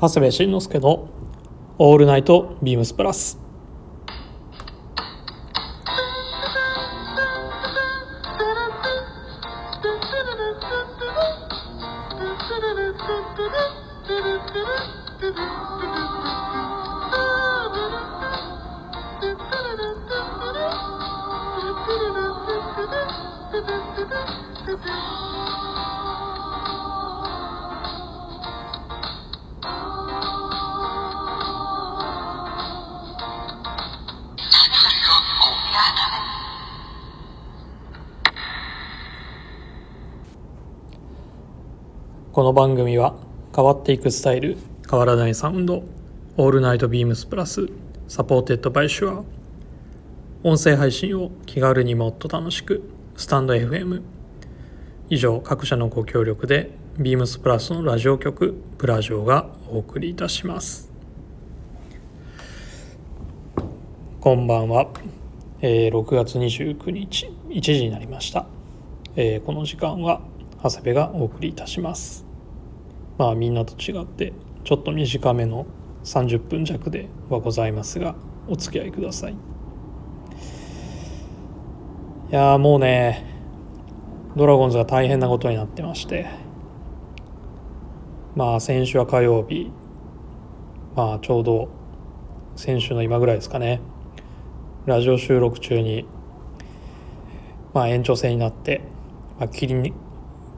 長谷部慎之介の「オールナイトビームスプラス」っていくスタイル。変わらないサウンド。 All Night BEAMS PLUS。Supported by Shure。音声配信を気軽にもっと楽しく。 stand.fm 以上各社のご協力でビームスプラスのラジオ局プラジオがお送りいたします。こんばんは、えー、6月29日1時になりました、えー、この時間は長谷部がお送りいたします。まあみんなと違ってちょっと短めの30分弱ではございますがお付き合いください。いやもうねドラゴンズが大変なことになってましてまあ先週は火曜日まあちょうど先週の今ぐらいですかねラジオ収録中にまあ延長戦になって、まあ、気に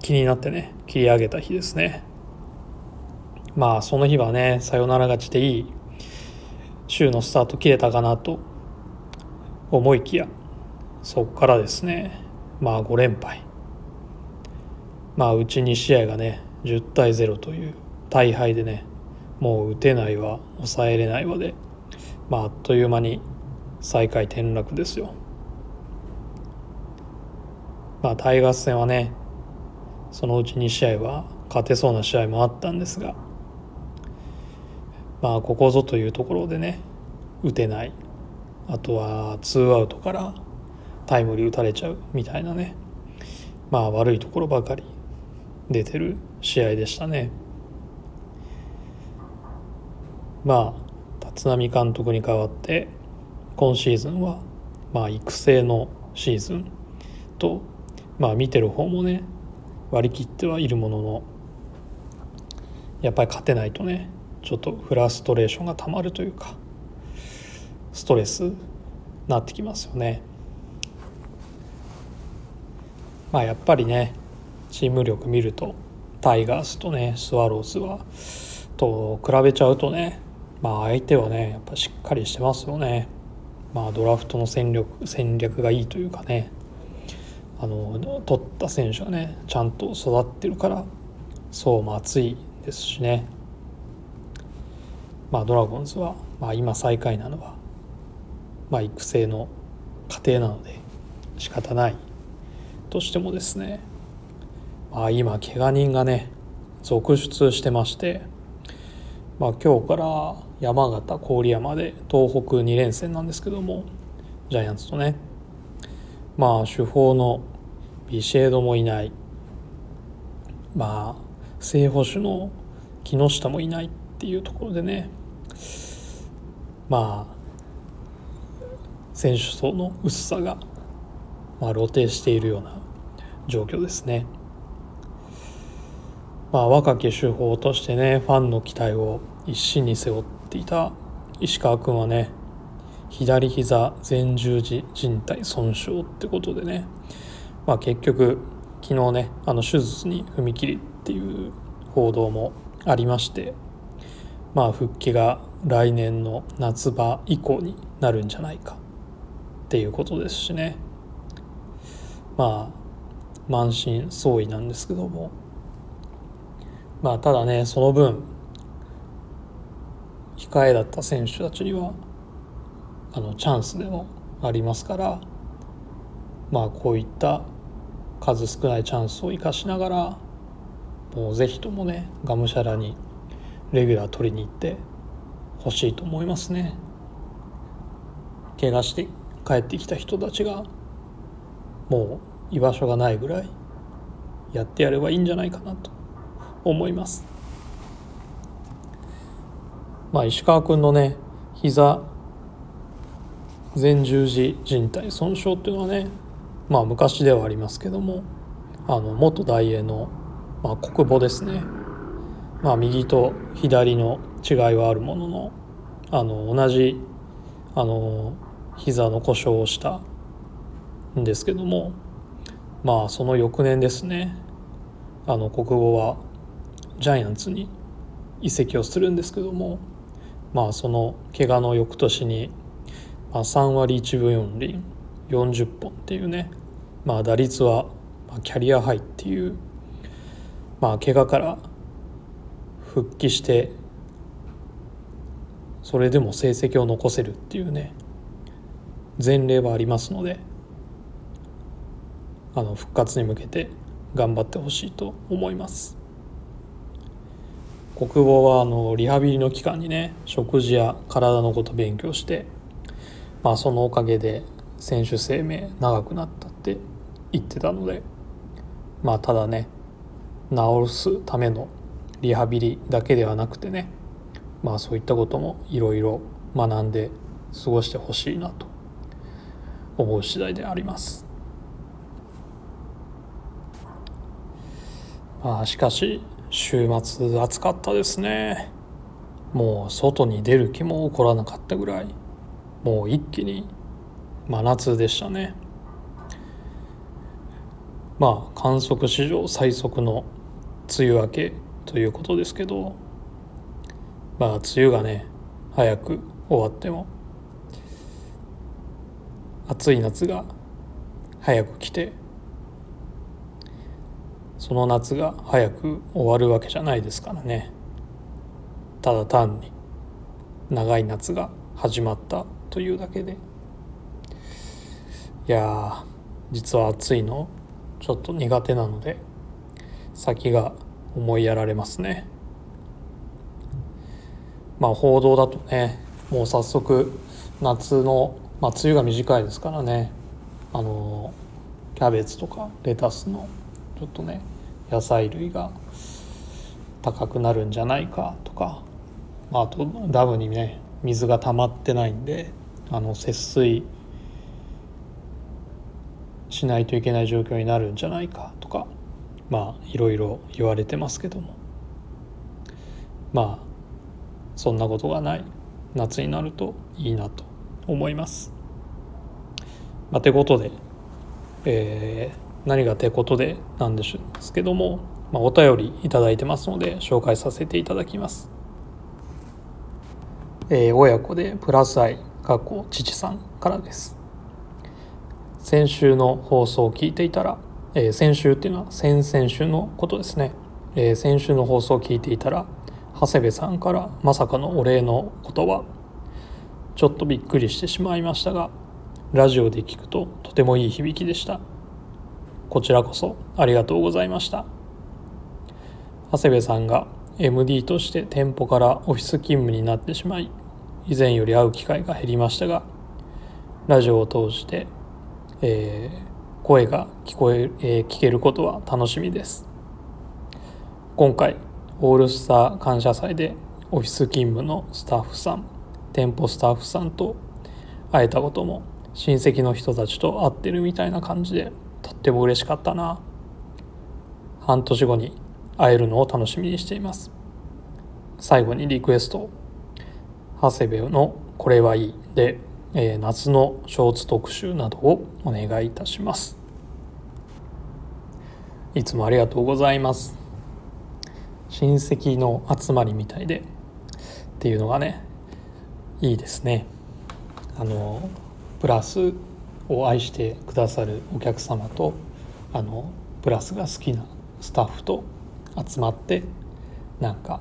気になってね切り上げた日ですね。まあその日はねサヨナラ勝ちでいい週のスタート切れたかなと思いきやそっからですねまあ5連敗。まあうち2試合がね10対0という大敗でねもう打てないわ抑えれないわでまああっという間に最下位転落ですよ。まあタイガース戦はねそのうち2試合は勝てそうな試合もあったんですがまあここぞというところでね打てない。あとはツーアウトからタイムリー打たれちゃうみたいなね。まあ悪いところばかり出てる試合でしたね。まあ立浪監督に代わって今シーズンはまあ育成のシーズンとまあ見てる方もね割り切ってはいるもののやっぱり勝てないとねちょっとフラストレーションがたまるというかストレスなってきますよね。まあやっぱりねチーム力見るとタイガースとねスワローズはと比べちゃうとねまあ相手はねやっぱしっかりしてますよね。まあドラフトの戦略戦略がいいというかねあの取った選手がねちゃんと育ってるからそうも熱いですしね。まあ、ドラゴンズは、まあ、今最下位なのは、まあ、育成の過程なので仕方ない。としてもですね、まあ、今怪我人がね続出してまして、まあ、今日から山形郡山で東北2連戦なんですけどもジャイアンツとねまあ主砲のビシェードもいない。まあ正捕手の木下もいないっていうところでねまあ選手層の薄さが、まあ、露呈しているような状況ですね。まあ、若き手法としてねファンの期待を一身に背負っていた石川君はね左膝前十字靭帯損傷ってことでね、まあ、結局昨日ねあの手術に踏み切りっていう報道もありましてまあ復帰が来年の夏場以降になるんじゃないかっていうことですしね。まあ満身創痍なんですけども。まあただねその分控えだった選手たちにはあのチャンスでもありますからまあこういった数少ないチャンスを生かしながらもうぜひともねがむしゃらにレギュラー取りに行ってほしいと思いますね。怪我して帰ってきた人たちがもう居場所がないぐらいやってやればいいんじゃないかなと思います。まあ、石川君のね膝前十字靭帯損傷っていうのはねまあ昔ではありますけどもあの元大英の、まあ、国母ですね、まあ、右と左の違いはあるもののあの同じあの膝の故障をしたんですけどもまあその翌年ですねあの国語はジャイアンツに移籍をするんですけどもまあその怪我の翌年に、まあ、3割1分4厘40本っていうねまあ打率はキャリアハイっていうまあ怪我から復帰してそれでも成績を残せるっていうね前例はありますのであの復活に向けて頑張ってほしいと思います。国防はあのリハビリの期間にね食事や体のこと勉強して、まあ、そのおかげで選手生命長くなったって言ってたのでまあただね治すためのリハビリだけではなくてねまあそういったこともいろいろ学んで過ごしてほしいなと思う次第であります。まあしかし週末暑かったですね。もう外に出る気も起こらなかったぐらい。もう一気に真夏でしたね。まあ観測史上最速の梅雨明けということですけどまあ梅雨がね早く終わっても暑い夏が早く来てその夏が早く終わるわけじゃないですからね。ただ単に長い夏が始まったというだけで。いや実は暑いのちょっと苦手なので先が思いやられますね。まあ報道だとねもう早速夏の、まあ、梅雨が短いですからね。あのキャベツとかレタスのちょっとね野菜類が高くなるんじゃないかとか。あとダムにね水が溜まってないんであの節水しないといけない状況になるんじゃないかとか。まあいろいろ言われてますけども。まあそんなことがない夏になるといいなと思います。まあ、てことで、えー何がてことでなんですけども、まあ、お便りいただいてますので紹介させていただきます。えー、親子でプラス愛過去父さんからです。先週の放送を聞いていたら、えー、先週っていうのは先々週のことですね、えー、先週の放送を聞いていたら長谷部さんからまさかのお礼の言葉。ちょっとびっくりしてしまいましたがラジオで聞くととてもいい響きでした。こちらこそありがとうございました。長谷部さんが MD として店舗からオフィス勤務になってしまい以前より会う機会が減りましたがラジオを通して、えー、声が聞こええー、聞けることは楽しみです。今回オールスター感謝祭でオフィス勤務のスタッフさん店舗スタッフさんと会えたことも親戚の人たちと会ってるみたいな感じでとっても嬉しかったな。半年後に会えるのを楽しみにしています。最後にリクエスト長谷部の「これはいい」で、えー、夏のショーツ特集などをお願いいたします。いつもありがとうございます。親戚の集まりみたいでっていうのがねいいですね。あのプラスを愛してくださるお客様とあのプラスが好きなスタッフと集まってなんか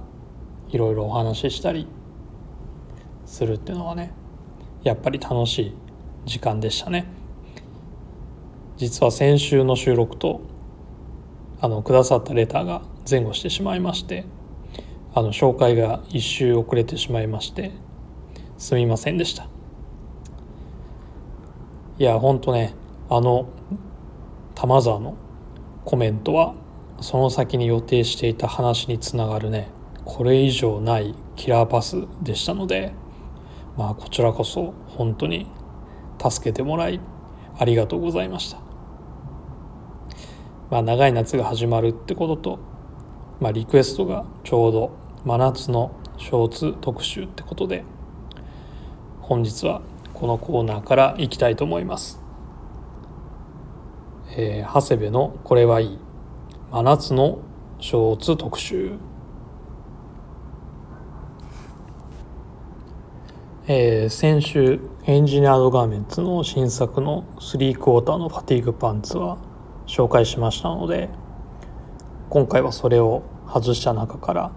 いろいろお話ししたりするっていうのはねやっぱり楽しい時間でしたね。実は先週の収録とあのくださったレターが前後してしまいましてあの紹介が一周遅れてしまいましてすみませんでした。いやほんとねあの玉沢のコメントはその先に予定していた話につながるねこれ以上ないキラーパスでしたのでまあこちらこそ本当に助けてもらいありがとうございました。まあ長い夏が始まるってことと、まあ、リクエストがちょうど真夏のショーツ特集ってことで本日はこのコーナーからいきたいと思います、えー、長谷部のこれはいい真夏のショーツ特集。えー、先週エンジニアードガーメンツの新作の3クォーターのファティーグパンツは紹介しましたので今回はそれを外した中から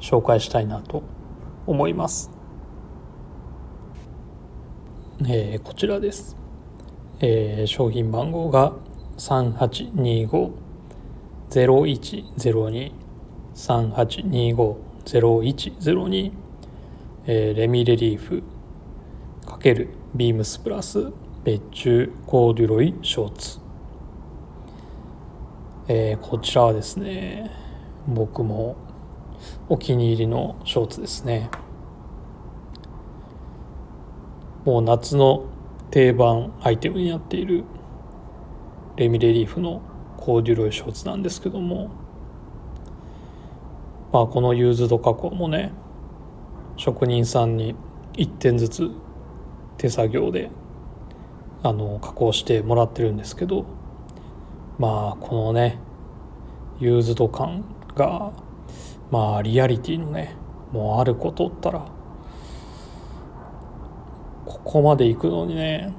紹介したいなと思います、えー、こちらです、えー、商品番号が3825-0102 3825-0102えー、レミレリーフ×ビームスプラス別注コーデュロイショーツ、えー、こちらはですね僕もお気に入りのショーツですね。もう夏の定番アイテムになっているレミレリーフのコーデュロイショーツなんですけどもまあこのユーズド加工もね職人さんに1点ずつ手作業であの加工してもらってるんですけどまあこのねユーズド感がまあリアリティのねもうあることったらここまで行くのにね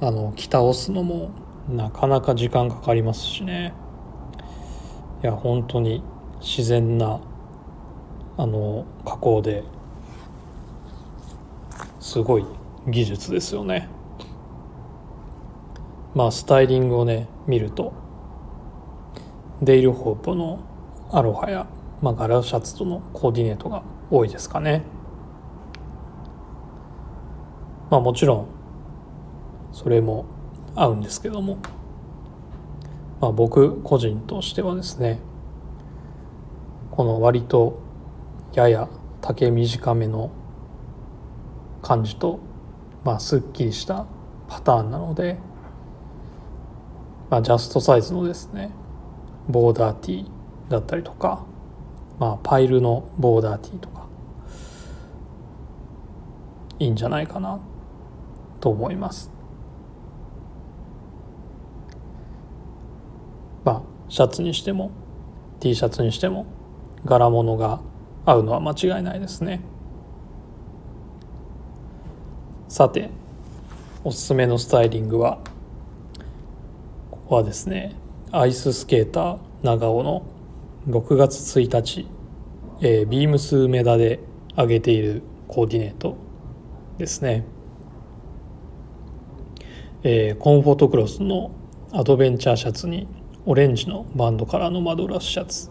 あの着倒すのもなかなか時間かかりますしね。いや本当に自然なあの加工ですごい技術ですよね。まあスタイリングをね見るとデイルホープのアロハや、まあ、ガラシャツとのコーディネートが多いですかね。まあもちろんそれも合うんですけども。まあ僕個人としてはですねこの割とやや丈短めの感じと、まあ、すっきりしたパターンなので、まあ、ジャストサイズのですねボーダーティーだったりとか、まあ、パイルのボーダーティーとかいいんじゃないかなと思いますまあシャツにしても T シャツにしても柄物が合うのは間違いないですね。さておすすめのスタイリングはここはですねアイススケーター長尾の6月1日、えー、ビームス梅田で上げているコーディネートですね、えー、コンフォートクロスのアドベンチャーシャツにオレンジのバンドカラーのマドラスシャツ。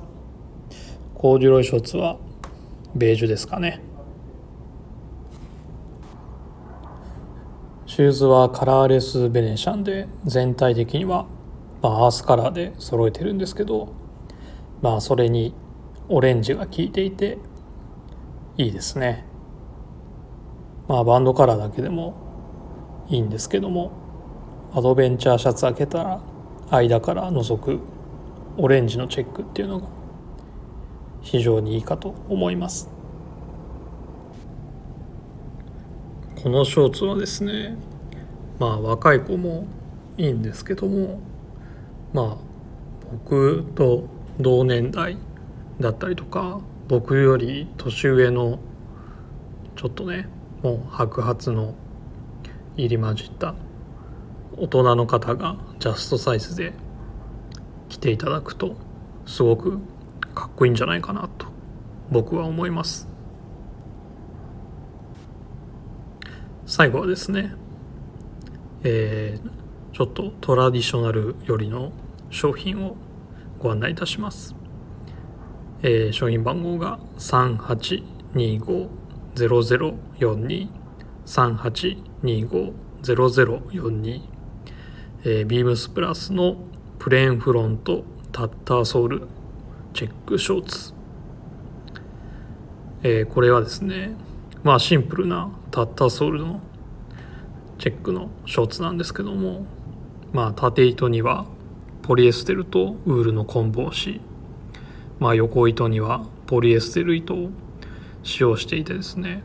コーデュロイショーツはベージュですかね。シューズはカラーレスベネシャンで全体的には、アースカラーで揃えてるんですけどまあそれにオレンジが効いていていいですね。まあバンドカラーだけでもいいんですけどもアドベンチャーシャツ開けたら間から覗くオレンジのチェックっていうのが非常にいいかと思います。このショーツはですねまあ若い子もいいんですけどもまあ僕と同年代だったりとか僕より年上のちょっとねもう白髪の入り混じった大人の方がジャストサイズで着ていただくとすごくかっこいいんじゃないかなと僕は思います。最後はですね、えー、ちょっとトラディショナルよりの商品をご案内いたします、えー、商品番号が3825-0042 3825-0042、えー、ビームスプラスのプレーンフロントタッターソールチェックショーツ。えー、これはですねまあシンプルなタッターソールのチェックのショーツなんですけどもまあ縦糸にはポリエステルとウールの混紡紙まあ横糸にはポリエステル糸を使用していてですね。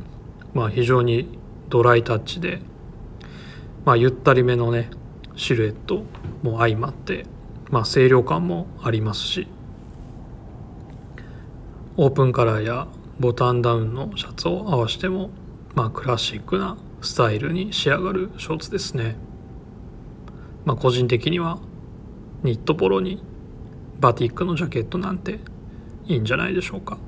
まあ非常にドライタッチで。まあゆったりめのねシルエットも相まって。まあ清涼感もありますし。オープンカラーやボタンダウンのシャツを合わせてもまあクラシックなスタイルに仕上がるショーツですね。まあ個人的にはニットポロにバティックのジャケットなんていいんじゃないでしょうか。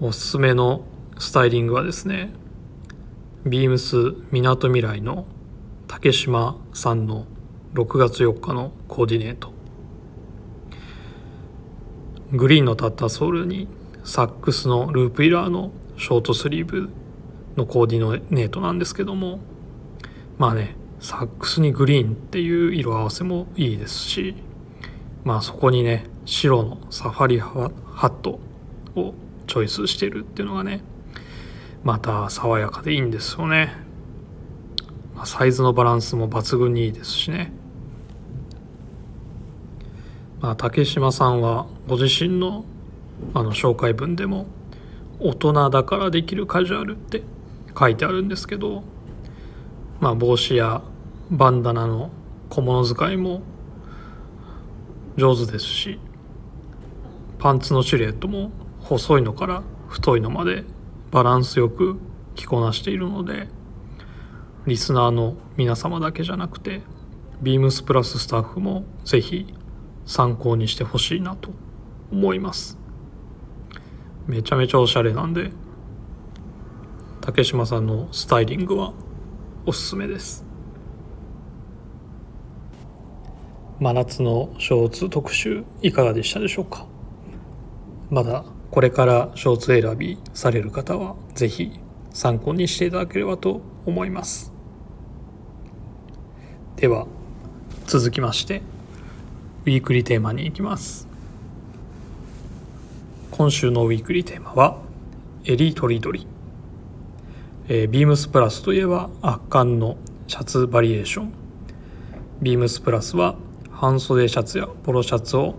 おすすめのスタイリングはですねビームスみなとみらいの竹島さんの6月4日のコーディネート。グリーンのタッタソールにサックスのループイラーのショートスリーブのコーディネートなんですけどもまあねサックスにグリーンっていう色合わせもいいですしまあそこにね白のサファリハットをチョイスしてるっていうのがねまた爽やかでいいんですよね、まあ、サイズのバランスも抜群にいいですしね。まあ、竹島さんはご自身のあの紹介文でも大人だからできるカジュアルって書いてあるんですけど、まあ、帽子やバンダナの小物使いも上手ですしパンツのシルエットも細いのから太いのまでバランスよく着こなしているのでリスナーの皆様だけじゃなくてビームスプラススタッフもぜひ参考にしてほしいなと思います。めちゃめちゃおしゃれなんで竹島さんのスタイリングはおすすめです。真夏のショーツ特集いかがでしたでしょうか？まだこれからショーツ選びされる方はぜひ参考にしていただければと思います。では続きましてウィークリーテーマに行きます。今週のウィークリーテーマはエリートリドリ、えー、ビームスプラスといえば圧巻のシャツバリエーション。ビームスプラスは半袖シャツやポロシャツを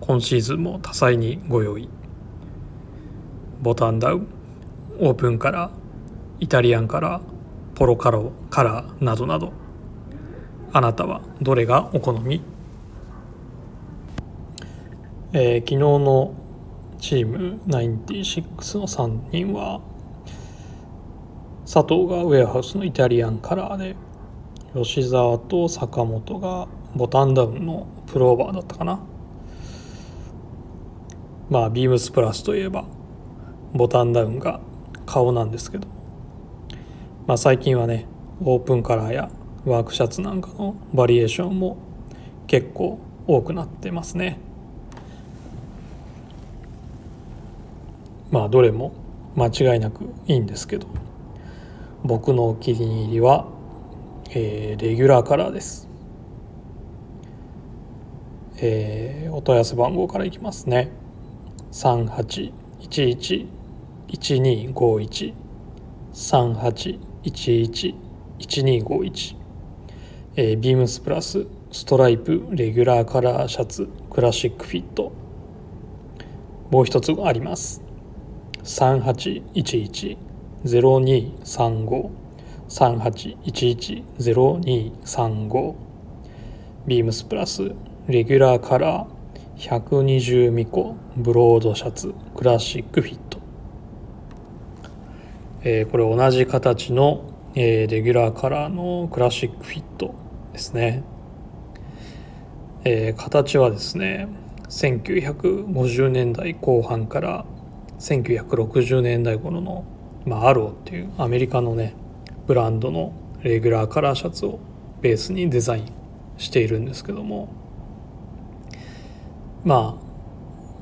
今シーズンも多彩にご用意。ボタンダウンオープンカラーイタリアンカラーポロカロカラーなどなど。あなたはどれがお好み、えー、昨日のチーム96の3人は佐藤がウェアハウスのイタリアンカラーで吉沢と坂本がボタンダウンのプローバーだったかな。まあビームスプラスといえばボタンダウンが顔なんですけど。まあ最近はねオープンカラーやワークシャツなんかのバリエーションも結構多くなってますね。まあどれも間違いなくいいんですけど。僕のお気に入りは、えー、レギュラーカラーです。えー、お問い合わせ番号からいきますね。38111251 38111251えー、ビームスプラスストライプレギュラーカラーシャツクラシックフィット。もう一つあります。3811 38110235ビームスプラス。レギュラーカラー。120ミコブロードシャツ。クラシックフィット、えー、これ同じ形の、えー、レギュラーカラーのクラシックフィットですね、えー、形はですね1950年代後半から1960年代頃の、まあ、アローっていうアメリカのねブランドのレギュラーカラーシャツをベースにデザインしているんですけども。まあ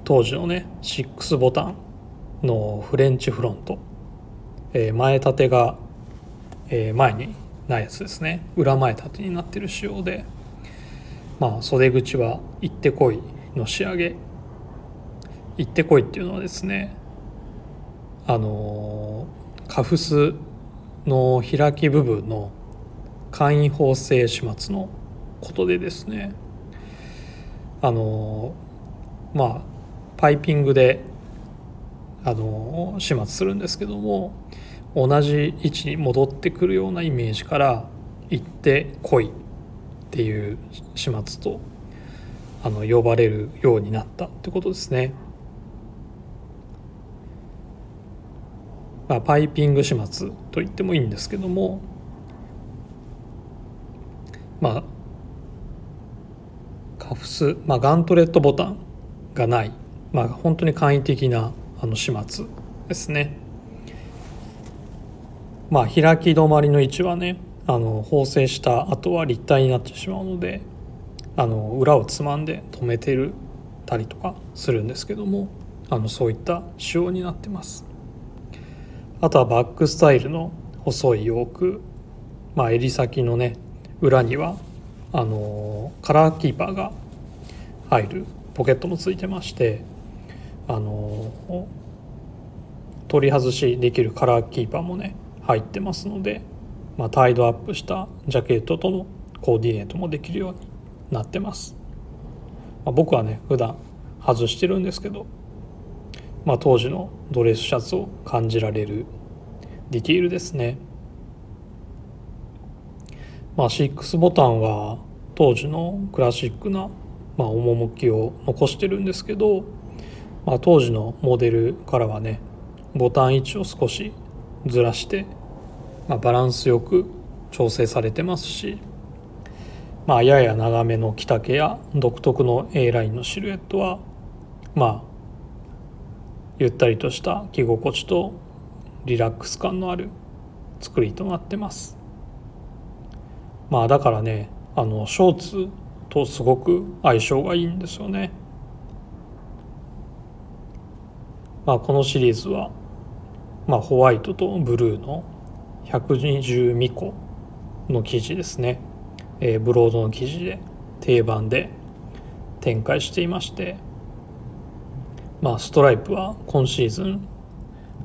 当時のね6ボタンのフレンチフロント、えー、前立てが、えー、前にないやつですね。裏前立てになってる仕様で。まあ袖口は行ってこいの仕上げ。行ってこいっていうのはですねあのカフスの開き部分の簡易縫製始末のことでですねあのまあパイピングであの始末するんですけども同じ位置に戻ってくるようなイメージから行ってこいっていう始末とあの呼ばれるようになったってことですね。まあ、パイピング始末と言ってもいいんですけどもまあカフス、まあ、ガントレットボタンがない、まあ、本当に簡易的なあの始末ですね。まあ、開き止まりの位置はねあの縫製した後は立体になってしまうのであの裏をつまんで止めてるたりとかするんですけどもあのそういった仕様になってますあとはバックスタイルの細いヨーク、まあ、襟先のね裏にはあのカラーキーパーが入るポケットもついてましてあの取り外しできるカラーキーパーもね入ってますので、まあ、タイドアップしたジャケットとのコーディネートもできるようになってます、まあ、僕はね普段外してるんですけど、まあ、当時のドレスシャツを感じられるディティールですね。まあ6ボタンは当時のクラシックな、まあ、趣を残してるんですけど、まあ、当時のモデルからはねボタン位置を少しずらして、まあ、バランスよく調整されてますし、まあ、やや長めの着丈や独特の A ラインのシルエットはまあゆったりとした着心地とリラックス感のある作りとなってます。まあだからねあのショーツとすごく相性がいいんですよね。まあこのシリーズはまあ、ホワイトとブルーの120ミコの生地ですね、えー、ブロードの生地で定番で展開していまして、まあ、ストライプは今シーズン、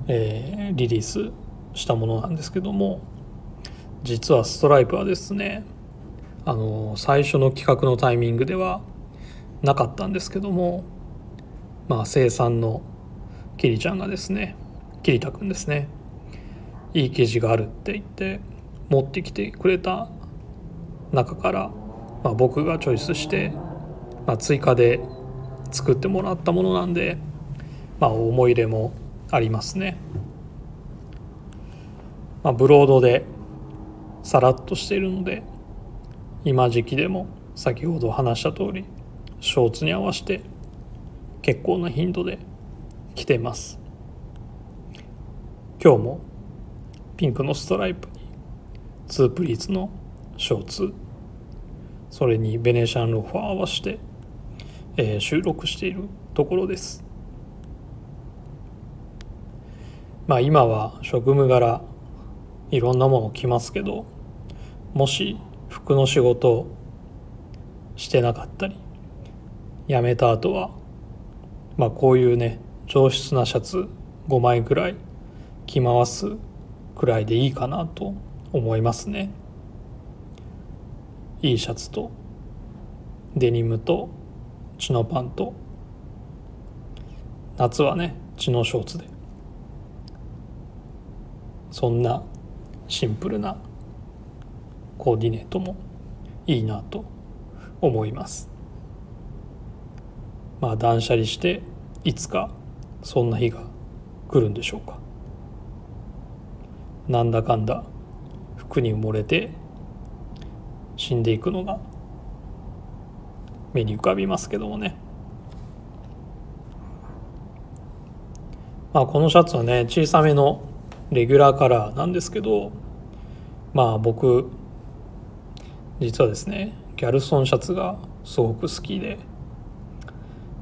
えー、リリースしたものなんですけども実はストライプはですねあの最初の企画のタイミングではなかったんですけどもまあ生産のキリちゃんがですね桐田君ですねいい記事があるって言って持ってきてくれた中から、まあ、僕がチョイスして、まあ、追加で作ってもらったものなんで、まあ、思い入れもありますね。まあ、ブロードでさらっとしているので今時期でも先ほど話した通りショーツに合わせて結構な頻度で着てます。今日もピンクのストライプにツープリーツのショーツそれにベネシャンロファー合わせて、えー、収録しているところですまあ今は職務柄いろんなもの着ますけどもし服の仕事してなかったり辞めた後はまあこういうね上質なシャツ5枚ぐらい着回すくらいでいいかなと思いますね。いいシャツとデニムとチノパンと。夏はねチノショーツで。そんなシンプルなコーディネートもいいなと思います。まあ断捨離していつかそんな日が来るんでしょうか。なんだかんだ服に埋もれて死んでいくのが目に浮かびますけどもね。まあこのシャツはね小さめのレギュラーカラーなんですけどまあ僕実はですねギャルソンシャツがすごく好きで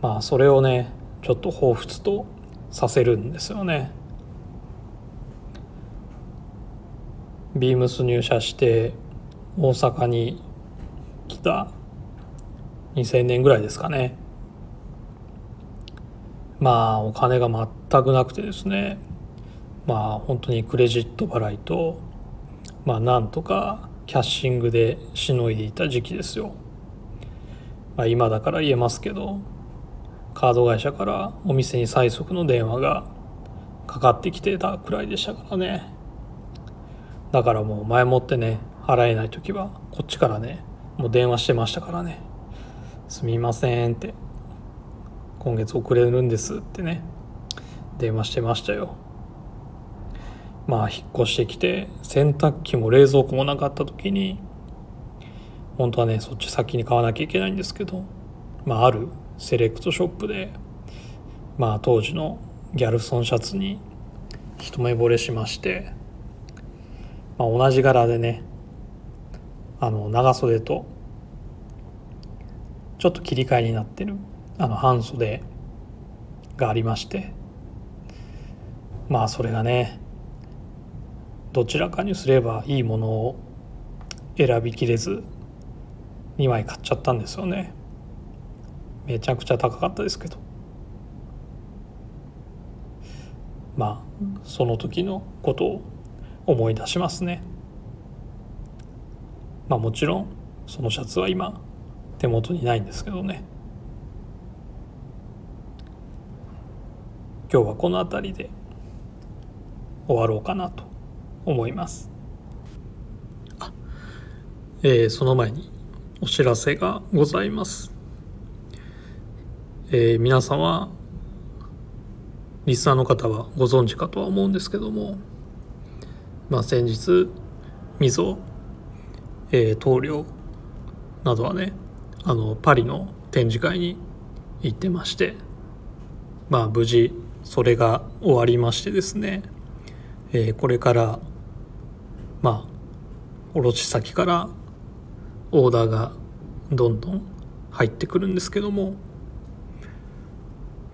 まあそれをねちょっと彷彿とさせるんですよね。ビームス入社して大阪に来た2000年ぐらいですかねまあお金が全くなくてですねまあ本当にクレジット払いとまあなんとかキャッシングでしのいでいた時期ですよ、まあ、今だから言えますけどカード会社からお店に最速の電話がかかってきてたくらいでしたからね。だからもう前もってね払えない時はこっちからねもう電話してましたからね。すみませんって今月遅れるんですってね電話してましたよ。まあ引っ越してきて洗濯機も冷蔵庫もなかった時に本当はねそっち先に買わなきゃいけないんですけどまああるセレクトショップでまあ当時のギャルソンシャツに一目惚れしまして、まあ、同じ柄でねあの長袖とちょっと切り替えになってるあの半袖がありましてまあそれがねどちらかにすればいいものを選びきれず2枚買っちゃったんですよね。めちゃくちゃ高かったですけど。まあその時のことを思い出しますね。まあもちろんそのシャツは今手元にないんですけどね。今日はこの辺りで終わろうかなと。思います。えー、その前にお知らせがございます。えー、皆様リスナーの方はご存知かとは思うんですけども、まあ、先日みぞ、えー、棟梁などはねあのパリの展示会に行ってましてまあ無事それが終わりましてですね、えー、これからまあ卸先からオーダーがどんどん入ってくるんですけども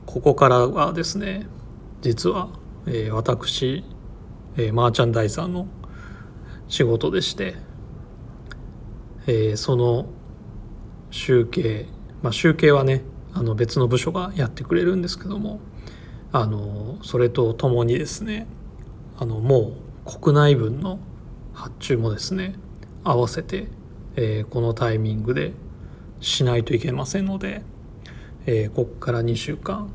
ここからはですね実は、えー、私、えー、マーチャンダイザーの仕事でして、えー、その集計、まあ、集計はねあの別の部署がやってくれるんですけどもあのそれとともにですねあのもう国内分の発注もですね合わせて、えー、このタイミングでしないといけませんので、えー、ここから2週間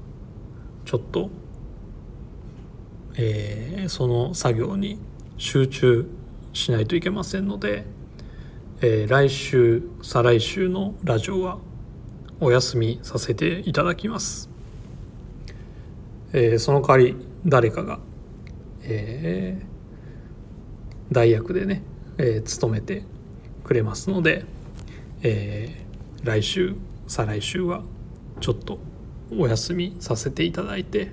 ちょっと、えー、その作業に集中しないといけませんので、えー、来週再来週のラジオはお休みさせていただきます、えー、その代わり誰かが、え、代役でね、えー、務めてくれますので、えー、来週再来週はちょっとお休みさせていただいて、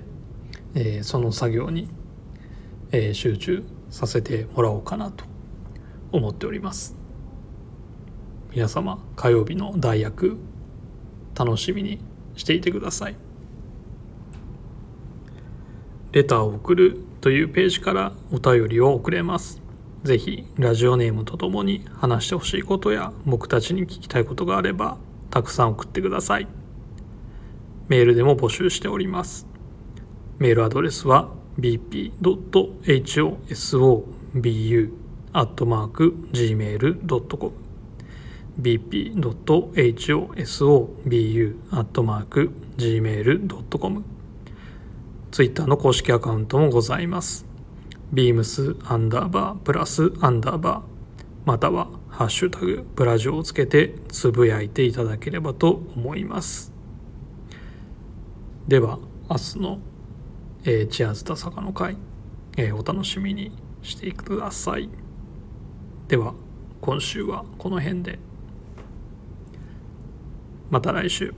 えー、その作業に、えー、集中させてもらおうかなと思っております。皆様火曜日の代役楽しみにしていてください。レターを送るというページからお便りを送れます。ぜひラジオネームとともに話してほしいことや僕たちに聞きたいことがあればたくさん送ってください。メールでも募集しております。メールアドレスは bp.hosobu.gmail.com bp.hosobu.gmail.com ツイッターの公式アカウントもございます。Beams アンダーバープラスアンダーバーまたはハッシュタグプラジオをつけてつぶやいていただければと思います。では明日の、えー、チアーズ田坂の会、えー、お楽しみにしてください。では今週はこの辺で。また来週。